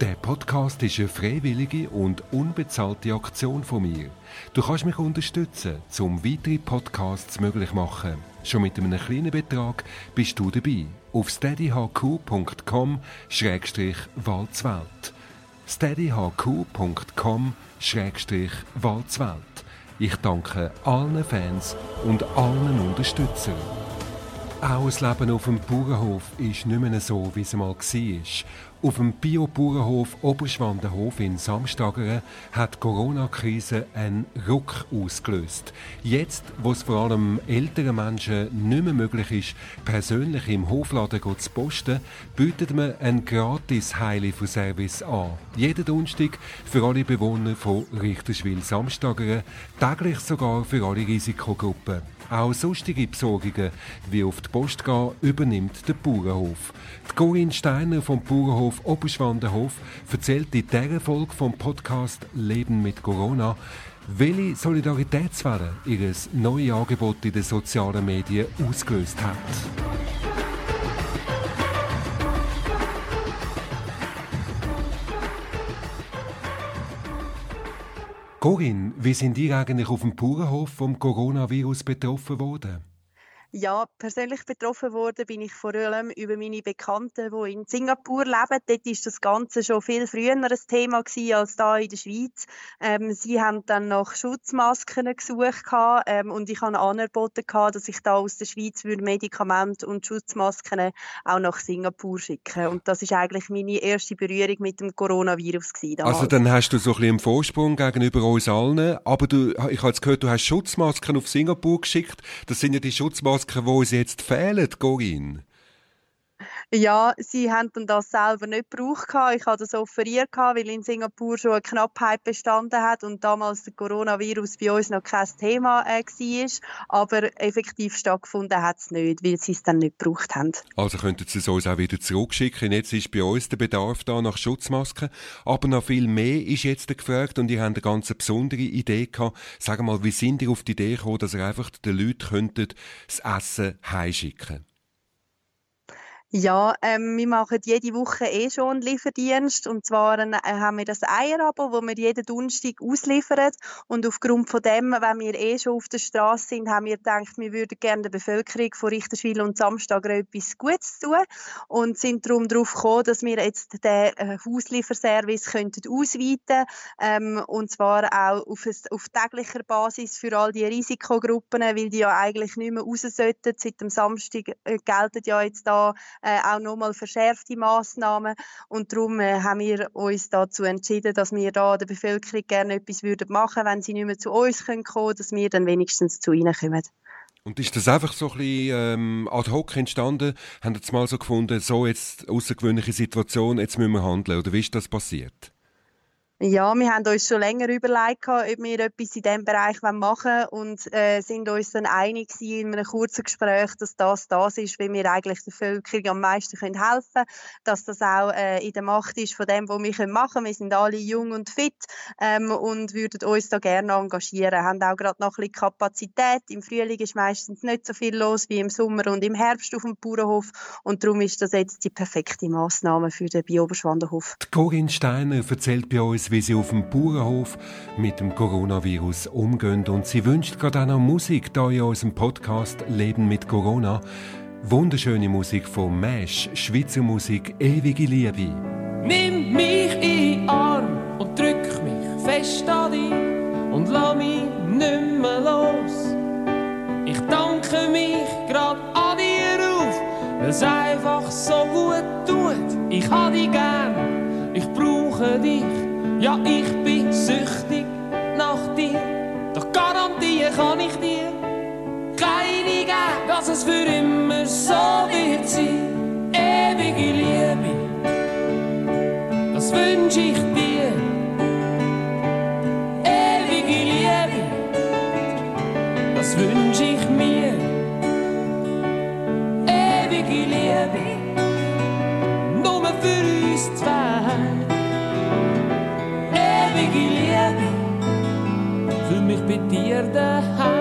Der Podcast ist eine freiwillige und unbezahlte Aktion von mir. Du kannst mich unterstützen, um weitere Podcasts möglich zu machen. Schon mit einem kleinen Betrag bist du dabei. Auf steadyhq.com-walzwelt. steadyhq.com-walzwelt. Ich danke allen Fans und allen Unterstützern. Auch das Leben auf dem Bauernhof ist nicht mehr so, wie es mal war. Auf dem Bio-Bauernhof Oberschwandenhof in Samstageren hat die Corona-Krise einen Ruck ausgelöst. Jetzt, wo es vor allem älteren Menschen nicht mehr möglich ist, persönlich im Hofladen zu posten, bietet man einen gratis Heilieferservice an. Jeden Donnerstag für alle Bewohner von Richterswil-Samstageren, täglich sogar für alle Risikogruppen. Auch sonstige Besorgungen, wie auf die Post gehen, übernimmt der Bauernhof. Die Corinne Steiner vom Bauernhof Oberschwandenhof erzählt in dieser Folge vom Podcast Leben mit Corona, welche Solidaritätswelle ihr neues Angebot in den sozialen Medien ausgelöst hat. Corinne, wie sind ihr eigentlich auf dem Bauernhof vom Coronavirus betroffen worden? Ja, persönlich betroffen worden bin ich vor allem über meine Bekannten, die in Singapur leben. Dort ist das Ganze schon viel früher ein Thema gewesen als da in der Schweiz. Ähm, sie haben dann nach Schutzmasken gesucht ähm, und ich habe angeboten dass ich da aus der Schweiz Medikamente und Schutzmasken auch nach Singapur schicken. Und das ist eigentlich meine erste Berührung mit dem Coronavirus gewesen. Also dann hast du so ein bisschen einen Vorsprung gegenüber uns allen. Aber du, ich habe jetzt gehört, du hast Schutzmasken auf Singapur geschickt. Das sind ja die Schutzmasken Masken, die uns jetzt fehlen, Corinne? Ja, sie haben das selber nicht gebraucht. Ich habe das offeriert, weil in Singapur schon eine Knappheit bestanden hat und damals der Coronavirus bei uns noch kein Thema äh, war. Aber effektiv stattgefunden hat es nicht, weil sie es dann nicht gebraucht haben. Also könnten Sie es uns auch wieder zurückschicken. Jetzt ist bei uns der Bedarf da nach Schutzmasken. Aber noch viel mehr ist jetzt gefragt und ihr habt eine ganz besondere Idee gehabt. Sag mal, wie sind ihr auf die Idee gekommen, dass ihr einfach den Leuten das Essen heimschicken ja, ähm, wir machen jede Woche eh schon einen Lieferdienst. Und zwar äh, haben wir das Eierabo, wo wir jeden Donnerstag ausliefern. Und aufgrund von dem, wenn wir eh schon auf der Straße sind, haben wir gedacht, wir würden gerne der Bevölkerung von Richterswil und Samstag etwas Gutes tun. Und sind darum darauf gekommen, dass wir jetzt den äh, Auslieferservice könnten ausweiten ähm, Und zwar auch auf, ein, auf täglicher Basis für all die Risikogruppen, weil die ja eigentlich nicht mehr raus sollten. Seit dem Samstag äh, gelten ja jetzt da äh, auch nochmal verschärfte Massnahmen und darum äh, haben wir uns dazu entschieden, dass wir da der Bevölkerung gerne etwas würden machen, wenn sie nicht mehr zu uns kommen können, dass wir dann wenigstens zu ihnen kommen. Und ist das einfach so ein bisschen ähm, ad hoc entstanden? Haben Sie mal so gefunden, so jetzt außergewöhnliche Situation, jetzt müssen wir handeln? Oder wie ist das passiert? Ja, wir haben uns schon länger überlegt, ob wir etwas in diesem Bereich machen wollen und äh, sind uns dann einig in einem kurzen Gespräch, dass das das ist, wie wir eigentlich der Bevölkerung am meisten können helfen können, dass das auch äh, in der Macht ist von dem, was wir machen können. Wir sind alle jung und fit ähm, und würden uns da gerne engagieren. Wir haben auch gerade noch ein bisschen Kapazität. Im Frühling ist meistens nicht so viel los wie im Sommer und im Herbst auf dem Bauernhof und darum ist das jetzt die perfekte Maßnahme für den Bioberschwandenhof. Corinne Steiner erzählt bei uns, wie sie auf dem Bauernhof mit dem Coronavirus umgehen. Und sie wünscht gerade auch noch Musik da in unserem Podcast Leben mit Corona. Wunderschöne Musik von Mesh, Schweizer Musik, ewige Liebe. Nimm mich in den Arm und drück mich fest an dich und lass mich nicht mehr los. Ich danke mich grad an dir auf, weil es einfach so gut tut. Ich hab dich gern, ich brauche dich. Ja, ich bin süchtig nach dir, doch garantieren kann ich dir keine geben, dass es für immer so wird sein. Ewige Liebe, das wünsche ich dir. gebedeerde huis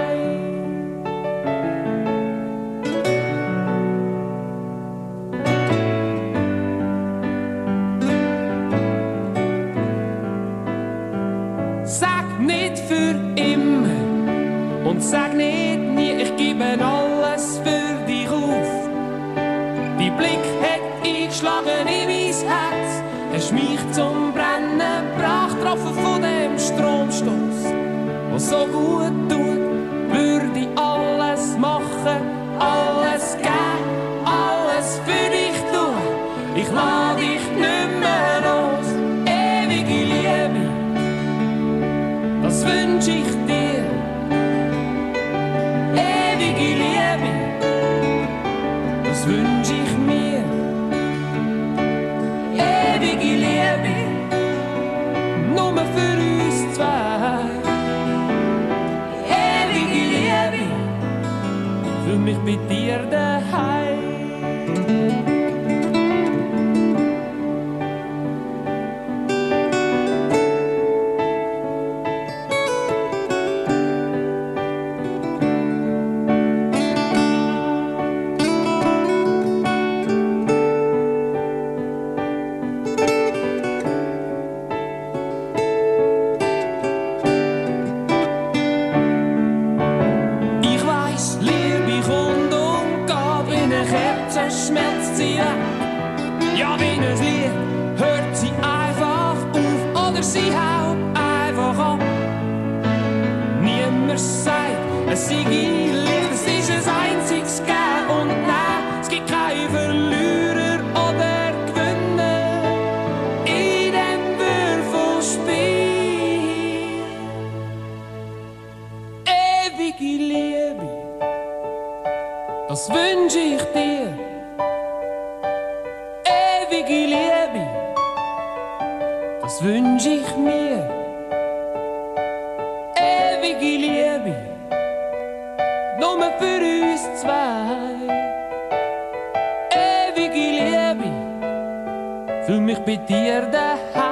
gebedeerde huis.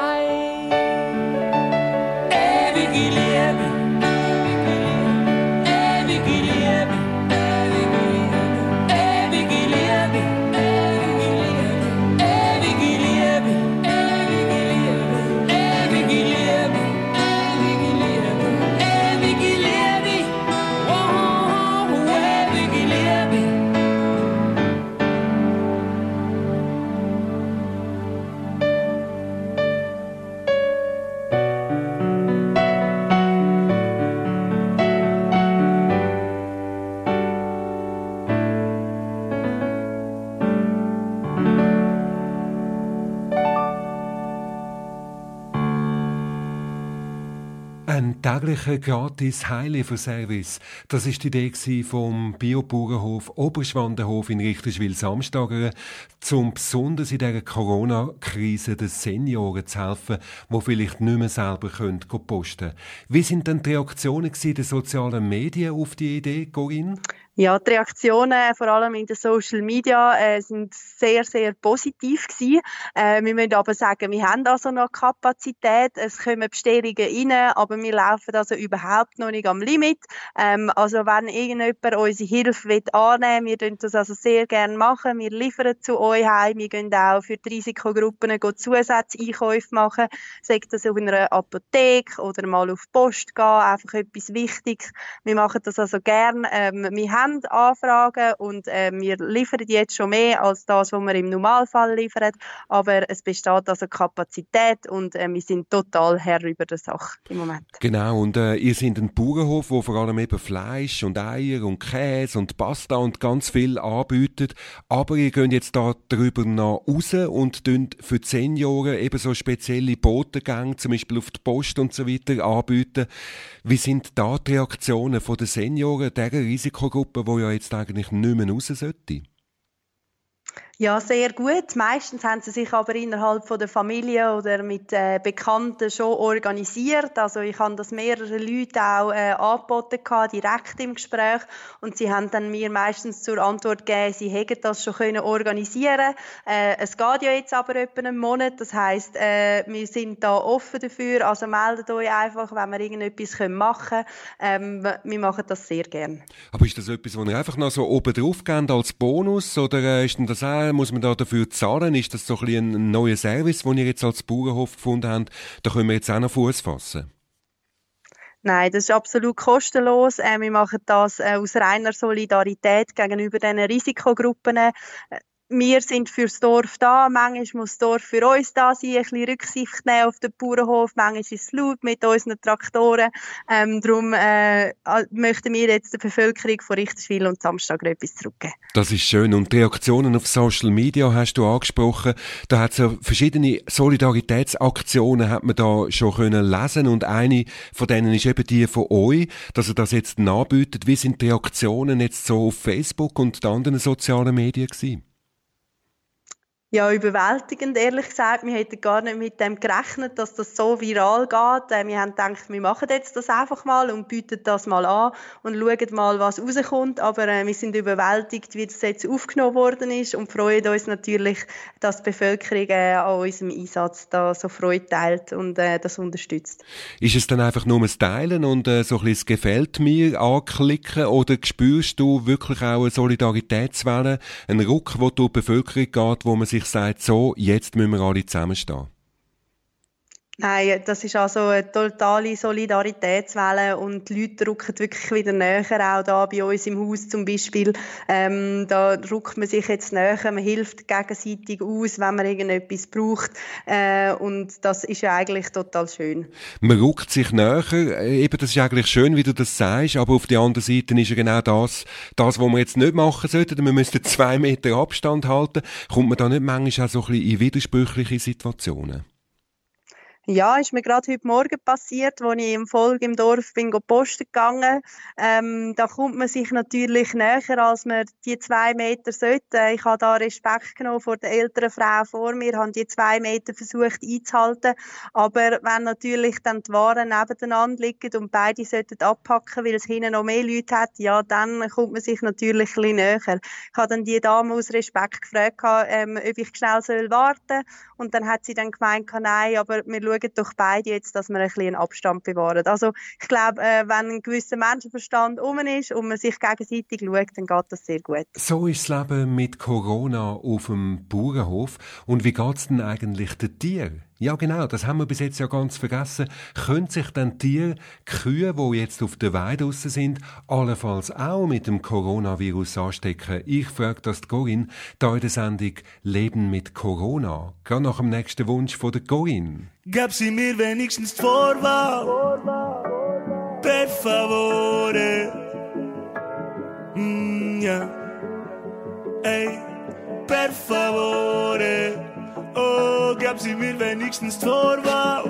Ein täglicher gratis Heilieferservice. Das ist die Idee vom Biobauernhof Oberschwandenhof in Richterswil-Samstageren, zum besonders in dieser Corona-Krise den Senioren zu helfen, die vielleicht nicht mehr selber posten können. Wie sind denn die Reaktionen der sozialen Medien auf die Idee, Corinne? Ja, die Reaktionen, vor allem in den Social Media, äh, sind sehr, sehr positiv gewesen. Äh, wir müssen aber sagen, wir haben also noch Kapazität. Es kommen Bestellungen rein, aber wir laufen also überhaupt noch nicht am Limit. Ähm, also wenn irgendjemand unsere Hilfe will annehmen wir dürfen das also sehr gerne machen. Wir liefern zu euch heim. Wir gehen auch für die Risikogruppen Zusatzeinkäufe machen. Sagt das auf einer Apotheke oder mal auf Post gehen. Einfach etwas Wichtiges. Wir machen das also gerne. Ähm, wir haben Anfragen und äh, wir liefern jetzt schon mehr als das, was wir im Normalfall liefern. Aber es besteht also Kapazität und äh, wir sind total Herr über der Sache im Moment. Genau, und äh, ihr seid ein Bauernhof, wo vor allem eben Fleisch und Eier und Käse und Pasta und ganz viel anbietet. Aber ihr geht jetzt da drüber noch raus und für die Senioren eben so spezielle Botengänge, zum Beispiel auf die Post und so weiter, anbieten. Wie sind da die Reaktionen den Senioren, dieser Risikogruppe, die ja jetzt eigentlich nicht mehr raus sollte? Ja, sehr gut. Meistens haben sie sich aber innerhalb von der Familie oder mit äh, Bekannten schon organisiert. Also ich habe das mehrere Leute auch äh, angeboten gehabt, direkt im Gespräch und sie haben dann mir meistens zur Antwort gegeben, sie hätten das schon können organisieren. Äh, es geht ja jetzt aber etwa einen Monat, das heißt, äh, wir sind da offen dafür. Also meldet euch einfach, wenn wir irgendetwas machen können. Ähm, wir machen das sehr gern. Aber ist das etwas, was ihr einfach noch so oben drauf gebt als Bonus oder äh, ist denn das auch muss man da dafür zahlen? Ist das so ein, ein neuer Service, den ihr jetzt als Bauernhof gefunden habt? Da können wir jetzt auch noch Fuß fassen. Nein, das ist absolut kostenlos. Äh, wir machen das äh, aus reiner Solidarität gegenüber den Risikogruppen. Wir sind fürs Dorf da, manchmal muss das Dorf für uns da sein, ein bisschen Rücksicht nehmen auf den Bauernhof, manchmal ist es laut mit unseren Traktoren. Ähm, darum äh, möchten wir jetzt der Bevölkerung von Richterswil und Samstag etwas zurückgeben. Das ist schön. Und Reaktionen auf Social Media hast du angesprochen. Da hat es ja verschiedene Solidaritätsaktionen hat man da schon können lesen und eine von denen ist eben die von euch, dass ihr das jetzt nachbietet. Wie sind die Reaktionen jetzt so auf Facebook und den anderen sozialen Medien gewesen? Ja, überwältigend, ehrlich gesagt. Wir hätten gar nicht mit dem gerechnet, dass das so viral geht. Äh, wir haben gedacht, wir machen jetzt das einfach mal und bieten das mal an und schauen mal, was rauskommt. Aber äh, wir sind überwältigt, wie das jetzt aufgenommen worden ist und freuen uns natürlich, dass die Bevölkerung äh, an unserem Einsatz da so Freude teilt und das unterstützt. Ist es dann einfach nur ein Teilen und so ein bisschen «Gefällt mir» anklicken oder spürst du wirklich auch eine Solidaritätswelle, einen Ruck, wo durch die Bevölkerung geht, wo man sich sagt, so, jetzt müssen wir alle zusammenstehen? Nein, das ist also eine totale Solidaritätswelle und die Leute rücken wirklich wieder näher, auch da bei uns im Haus zum Beispiel. Ähm, da rückt man sich jetzt näher, man hilft gegenseitig aus, wenn man irgendetwas braucht äh, und das ist ja eigentlich total schön. Man rückt sich näher, eben das ist eigentlich schön, wie du das sagst, aber auf der anderen Seite ist ja genau das, das, was wir jetzt nicht machen sollten, wir müssten zwei Meter Abstand halten, kommt man da nicht manchmal auch so ein bisschen in widersprüchliche Situationen? Ja, ist mir gerade heute Morgen passiert, als ich im Volk im Dorf bin posten gegangen. Ähm, da kommt man sich natürlich näher, als man die zwei Meter sollte. Ich habe da Respekt genommen vor der älteren Frau vor mir, habe die zwei Meter versucht einzuhalten. Aber wenn natürlich dann die Waren nebeneinander liegen und beide sollten abpacken, weil es hinten noch mehr Leute hat, ja, dann kommt man sich natürlich ein bisschen näher. Ich habe dann die Dame aus Respekt gefragt, ähm, ob ich schnell warten soll. Und dann hat sie dann gemeint, nein, aber wir schauen schauen doch beide jetzt, dass wir ein bisschen Abstand bewahren. Also ich glaube, äh, wenn ein gewisser Menschenverstand um ist und man sich gegenseitig schaut, dann geht das sehr gut. So ist das Leben mit Corona auf dem Bauernhof. Und wie geht es denn eigentlich den Tieren? Ja, genau, das haben wir bis jetzt ja ganz vergessen. Können sich dann Tiere, Kühe, die jetzt auf der Weide draussen sind, allenfalls auch mit dem Coronavirus anstecken? Ich frage das die Corinne, da in der Sendung Leben mit Corona. Gerade nach dem nächsten Wunsch von der Corinne. Gab sie mir wenigstens die Vorwahl? Per favore. Mm, ja. Ey, per favore. Oh, gab sie mir wenigstens Torwart.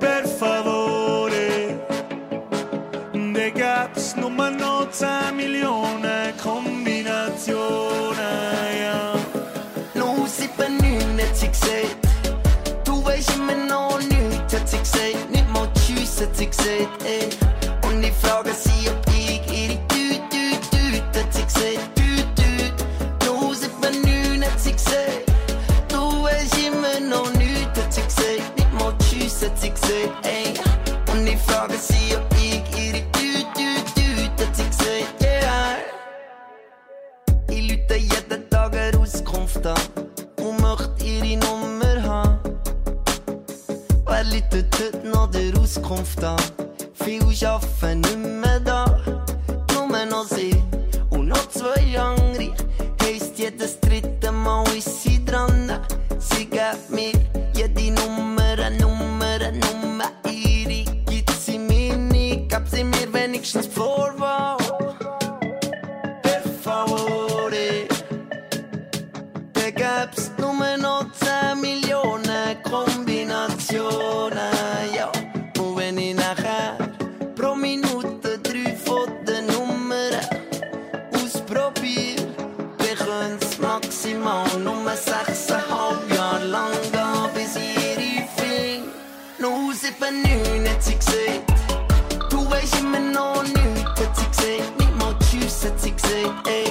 Per favore. Da gab's nur noch 10 Millionen Kombinationen, ja. No, 7, hat sie gesagt. Du weißt immer noch nichts, hat sie gesagt. Nicht mal Tschüss, hat sie gesagt, ey. Läutet heute noch der Auskunft an? Viel arbeiten nicht mehr da, nur noch sie und noch zwei andere. Heisst jedes dritte Mal ist sie eben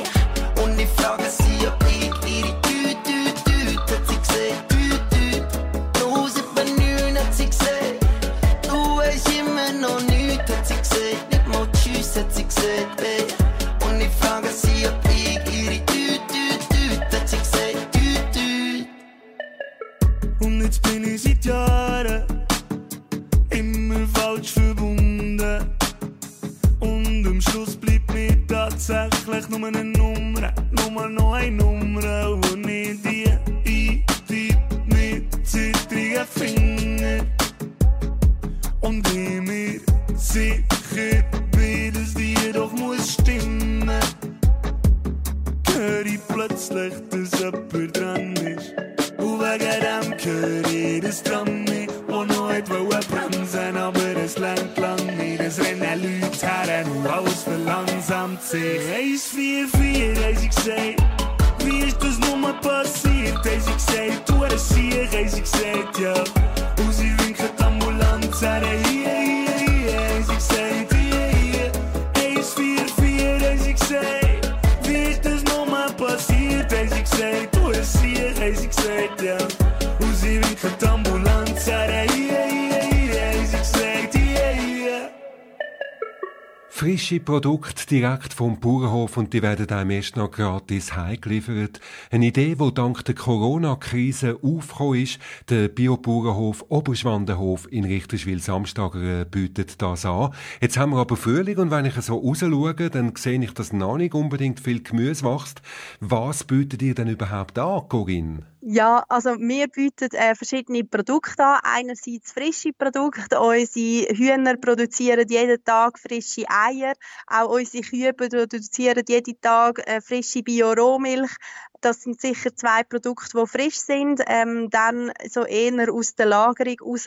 Plötzlich, dass jemand dran ist. Und wegen dem höre ich das Tram nicht, wo noch hat bremsen, aber es lenkt lang nicht. Es rennen Leute her und alles verlangsamt sich. 144 haben sie gesagt, wie ist das nur passiert? Haben sie gesagt, hier, haben sie gesagt, ja. Frische Produkte direkt vom Bauernhof und die werden einem erst noch gratis heimgeliefert. Eine Idee, die dank der Corona-Krise aufgekommen ist. Der Biobauernhof Oberschwandenhof in Richterswil-Samstager bietet das an. Jetzt haben wir aber Frühling und wenn ich so rausschaue, dann sehe ich, dass noch nicht unbedingt viel Gemüse wächst. Was bietet ihr denn überhaupt an, Corinne? Ja, also wir bieten äh, verschiedene Produkte an. Einerseits frische Produkte. Unsere Hühner produzieren jeden Tag frische Eier. Auch unsere Kühe produzieren jeden Tag äh, frische Bio-Rohmilch. Das sind sicher zwei Produkte, die frisch sind. Ähm, dann so eher aus der Lagerung raus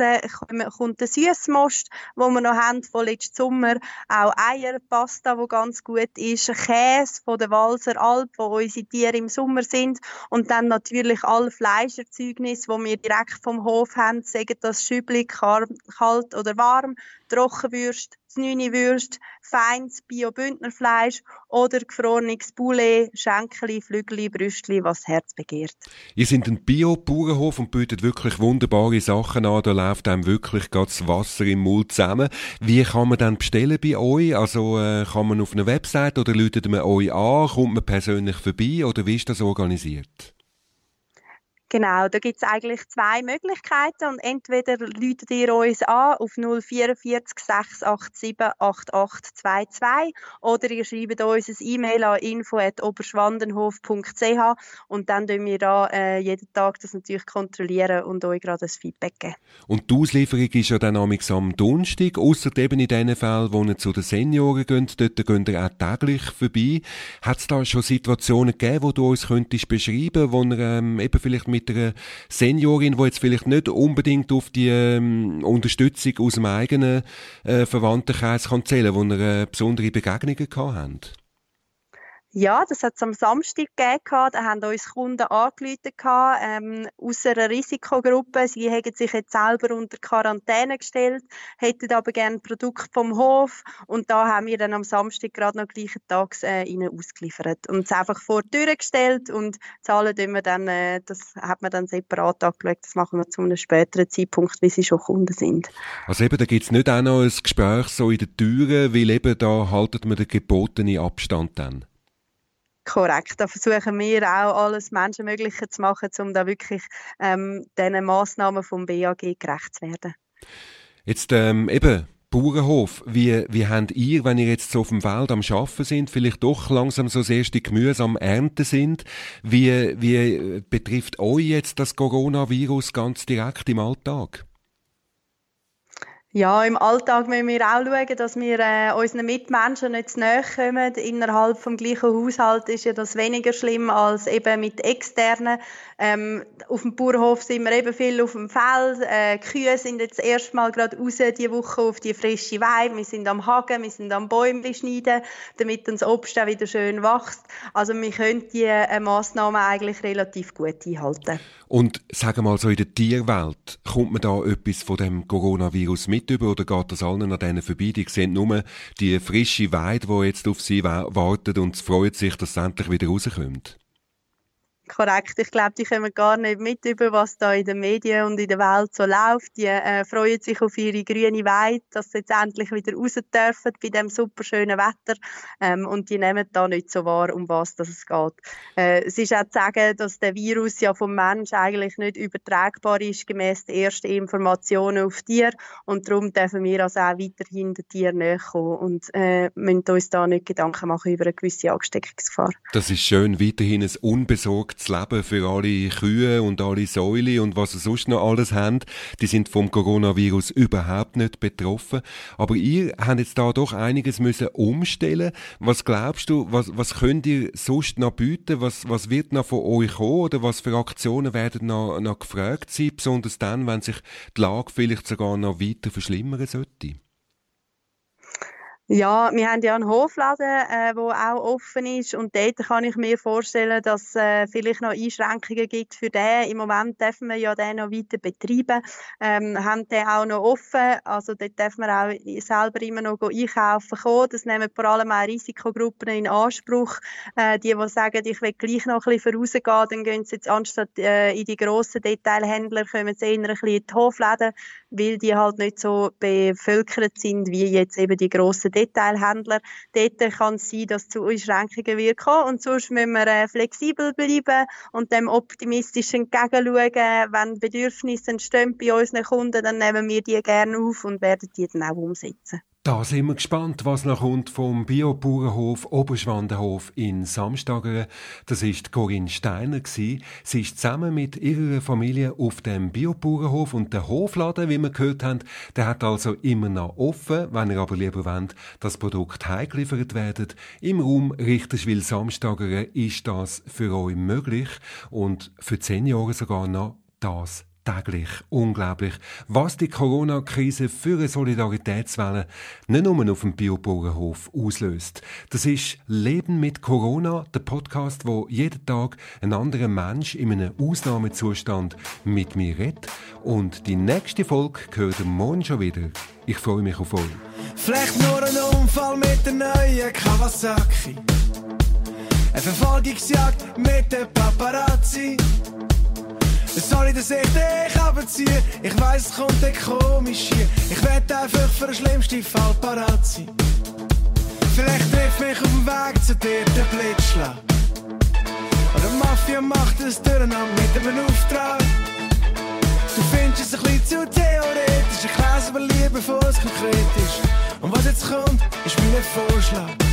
kommt- der Süßmost, wo wir noch haben von letzten Sommer. Auch Eier, Pasta, wo ganz gut ist. Käse von der Walser Alp, wo unsere Tiere im Sommer sind. Und dann natürlich alle Fleischerzeugnis, wo wir direkt vom Hof haben, sagen das Schübli, kalt oder warm, Trockenwürst, Znüni-Würst, feines Bio-Bündnerfleisch oder gefrorenes Poulet, Schenkeli, Flügeli, Brüstli, was das Herz begehrt. Ihr seid ein Bio-Bauernhof und bietet wirklich wunderbare Sachen an. Da läuft einem wirklich das Wasser im Mund zusammen. Wie kann man dann bestellen bei euch? Also äh, kann man auf einer Website oder läutet man euch an? Kommt man persönlich vorbei oder wie ist das organisiert? Genau, da gibt es eigentlich zwei Möglichkeiten und entweder läutet ihr uns an auf 044 687 8822 oder ihr schreibt uns ein E-Mail an info.oberschwandenhof.ch und dann tun wir da äh, jeden Tag das natürlich kontrollieren und euch gerade das Feedback geben. Und die Auslieferung ist ja dann am Donnerstag, ausser eben in den Fällen, wo ihr zu den Senioren geht, dort geht ihr auch täglich vorbei. Hat es da schon Situationen gegeben, wo du uns könntest beschreiben, wo ihr ähm, eben vielleicht mit einer Seniorin, die jetzt vielleicht nicht unbedingt auf die ähm, Unterstützung aus dem eigenen äh, Verwandtenkreis kann zählen, wo ihr äh, besondere Begegnungen gehabt habt? Ja, das hat es am Samstag gegeben. Da haben uns Kunden angerufen ähm, aus einer Risikogruppe. Sie haben sich jetzt selber unter Quarantäne gestellt, hätten aber gerne Produkt vom Hof. Und da haben wir dann am Samstag gerade noch gleichen Tags äh, ihnen ausgeliefert. Und es einfach vor die Tür gestellt und zahlen tun wir dann, äh, das hat man dann separat angeschaut. Das machen wir zu einem späteren Zeitpunkt, wie sie schon Kunden sind. Also eben, da gibt's nicht auch noch ein Gespräch so in den Türen, weil eben da haltet man den gebotenen Abstand dann. Korrekt, da versuchen wir auch alles Menschenmögliche zu machen, um da wirklich ähm, diesen Massnahmen vom BAG gerecht zu werden. Jetzt ähm, eben, Bauernhof, wie, wie habt ihr, wenn ihr jetzt so auf dem Feld am Schaffen sind, vielleicht doch langsam so das erste Gemüse am Ernten sind, wie, wie betrifft euch jetzt das Coronavirus ganz direkt im Alltag? Ja, im Alltag müssen wir auch schauen, dass wir äh, unseren Mitmenschen nicht zu nahe kommen. Innerhalb vom gleichen Haushalt ist ja das weniger schlimm als eben mit externen. Ähm, auf dem Bauernhof sind wir eben viel auf dem Feld. Äh, Kühe sind jetzt erstmal gerade raus diese Woche auf die frische Weide. Wir sind am Hagen, wir sind am Bäume schneiden, damit das Obst auch wieder schön wächst. Also wir können diese äh, Massnahmen eigentlich relativ gut einhalten. Und sagen wir mal so in der Tierwelt, kommt man da etwas von dem Coronavirus mit über oder geht das allen an denen vorbei? Die sehen nur die frische Weide, die jetzt auf sie wartet und freut sich, dass es endlich wieder rauskommt korrekt. Ich glaube, die kommen gar nicht mit über, was da in den Medien und in der Welt so läuft. Die äh, freuen sich auf ihre grüne Weide, dass sie jetzt endlich wieder raus dürfen bei dem super schönen Wetter. Ähm, und die nehmen da nicht so wahr, um was das es geht. Äh, es ist auch zu sagen, dass der Virus ja vom Mensch eigentlich nicht übertragbar ist, gemäß der ersten Informationen auf Tier. Und darum dürfen wir also auch weiterhin den Tieren näher kommen und äh, müssen uns da nicht Gedanken machen über eine gewisse Ansteckungsgefahr. Das ist schön, weiterhin ein unbesorgtes das Leben für alle Kühe und alle Säule und was sie sonst noch alles haben. Die sind vom Coronavirus überhaupt nicht betroffen. Aber ihr habt jetzt da doch einiges müssen umstellen. Was glaubst du, was, was könnt ihr sonst noch bieten? Was, was wird noch von euch kommen? Oder was für Aktionen werden noch, noch gefragt sein? Besonders dann, wenn sich die Lage vielleicht sogar noch weiter verschlimmern sollte? Ja, wir haben ja einen Hofladen, äh, wo auch offen ist und dort kann ich mir vorstellen, dass es äh, vielleicht noch Einschränkungen gibt für den. Im Moment dürfen wir ja den noch weiter betreiben, ähm, haben den auch noch offen, also dort dürfen wir auch selber immer noch einkaufen kommen. Das nehmen vor allem auch Risikogruppen in Anspruch, äh, die, die sagen, ich will gleich noch ein bisschen vorausgehen, dann gehen sie jetzt anstatt äh, in die grossen Detailhändler, kommen sie eher ein bisschen in die Hofläden, weil die halt nicht so bevölkert sind wie jetzt eben die grossen Detailhändler. Dort kann es sein, dass zu Einschränkungen wird kommen und sonst müssen wir äh, flexibel bleiben und dem optimistisch entgegenschauen. Wenn Bedürfnisse entstehen bei unseren Kunden, dann nehmen wir die gerne auf und werden die dann auch umsetzen. Da sind wir gespannt, was noch kommt vom Biobauernhof Oberschwandenhof in Samstageren. Das ist Corinne Steiner Sie ist zusammen mit ihrer Familie auf dem Biobauernhof und der Hofladen, wie wir gehört haben, der hat also immer noch offen. Wenn ihr aber lieber wollt, dass Produkt heimgeliefert werden, im Raum Richterswil Samstageren ist das für euch möglich und für zehn Jahre sogar noch das täglich. Unglaublich, was die Corona-Krise für eine Solidaritätswelle nicht nur auf dem Biobauernhof auslöst. Das ist Leben mit Corona, der Podcast, wo jeden Tag ein anderer Mensch in einem Ausnahmezustand mit mir redet. Und die nächste Folge gehört morgen schon wieder. Ich freue mich auf euch. Vielleicht nur ein Unfall mit der neuen Kawasaki. Eine Verfolgungsjagd mit der Paparazzi. Sorry, dass ich dich abziehe. Ich weiss, es kommt dir komisch hier. Ich werd einfach für den schlimmsten Fall parat sein. Vielleicht trifft mich auf dem Weg zu dir der Blitzschlag. Oder Mafia macht es durcheinander mit einem Auftrag. Du findest es ein bisschen zu theoretisch. Ich lese aber lieber, bevor es konkret ist. Und was jetzt kommt, ist mein Vorschlag.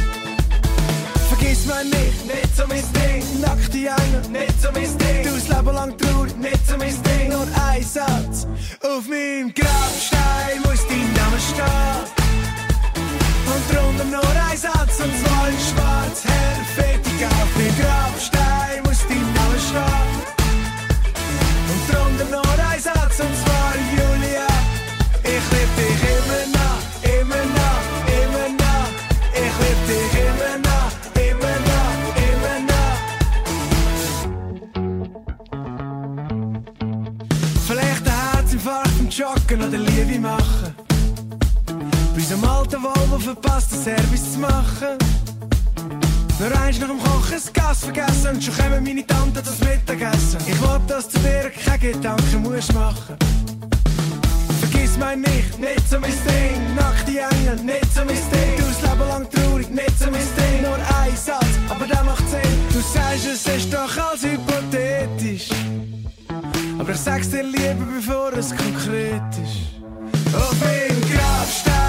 Vergiss mich nicht, nicht so mein Ding. Nackte Engel, nicht so mein Ding. Du Leben lang traurig, nicht so mein Ding. Nur ein Satz. Auf meinem Grabstein muss dein Name stehen. Und drunter nur ein Satz, und zwar in schwarz, hell, und schon kommen meine Tante das Mittagessen. Ich will, dass du dir keine Gedanken musst machen. Vergiss mein nicht, nicht so mein Ding. Nackte Engel, nicht so mein Ding. Du das Leben lang traurig, nicht so mein Ding. Nur ein Satz, aber der macht Sinn. Du sagst, es ist doch alles hypothetisch. Aber ich sag's dir lieber, bevor es konkret ist. Auf meinem Grabstein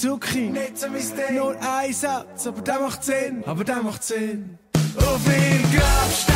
Zucki, nicht so mein Ding. Nur ein Satz, aber der macht Sinn, aber der macht Sinn. Auf meinem Grabstein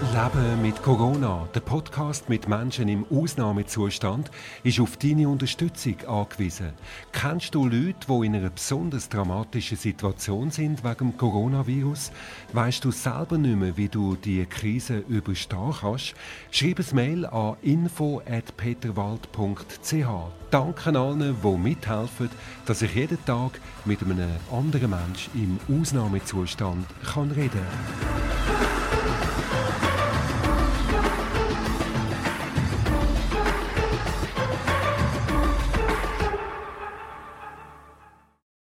Leben mit Corona, der Podcast mit Menschen im Ausnahmezustand, ist auf deine Unterstützung angewiesen. Kennst du Leute, die in einer besonders dramatischen Situation sind wegen dem Coronavirus? Weißt du selber nicht mehr, wie du die Krise überstehen kannst? Schreib ein Mail an info@peterwald.ch. Danke allen, die mithelfen, dass ich jeden Tag mit einem anderen Menschen im Ausnahmezustand kann reden kann.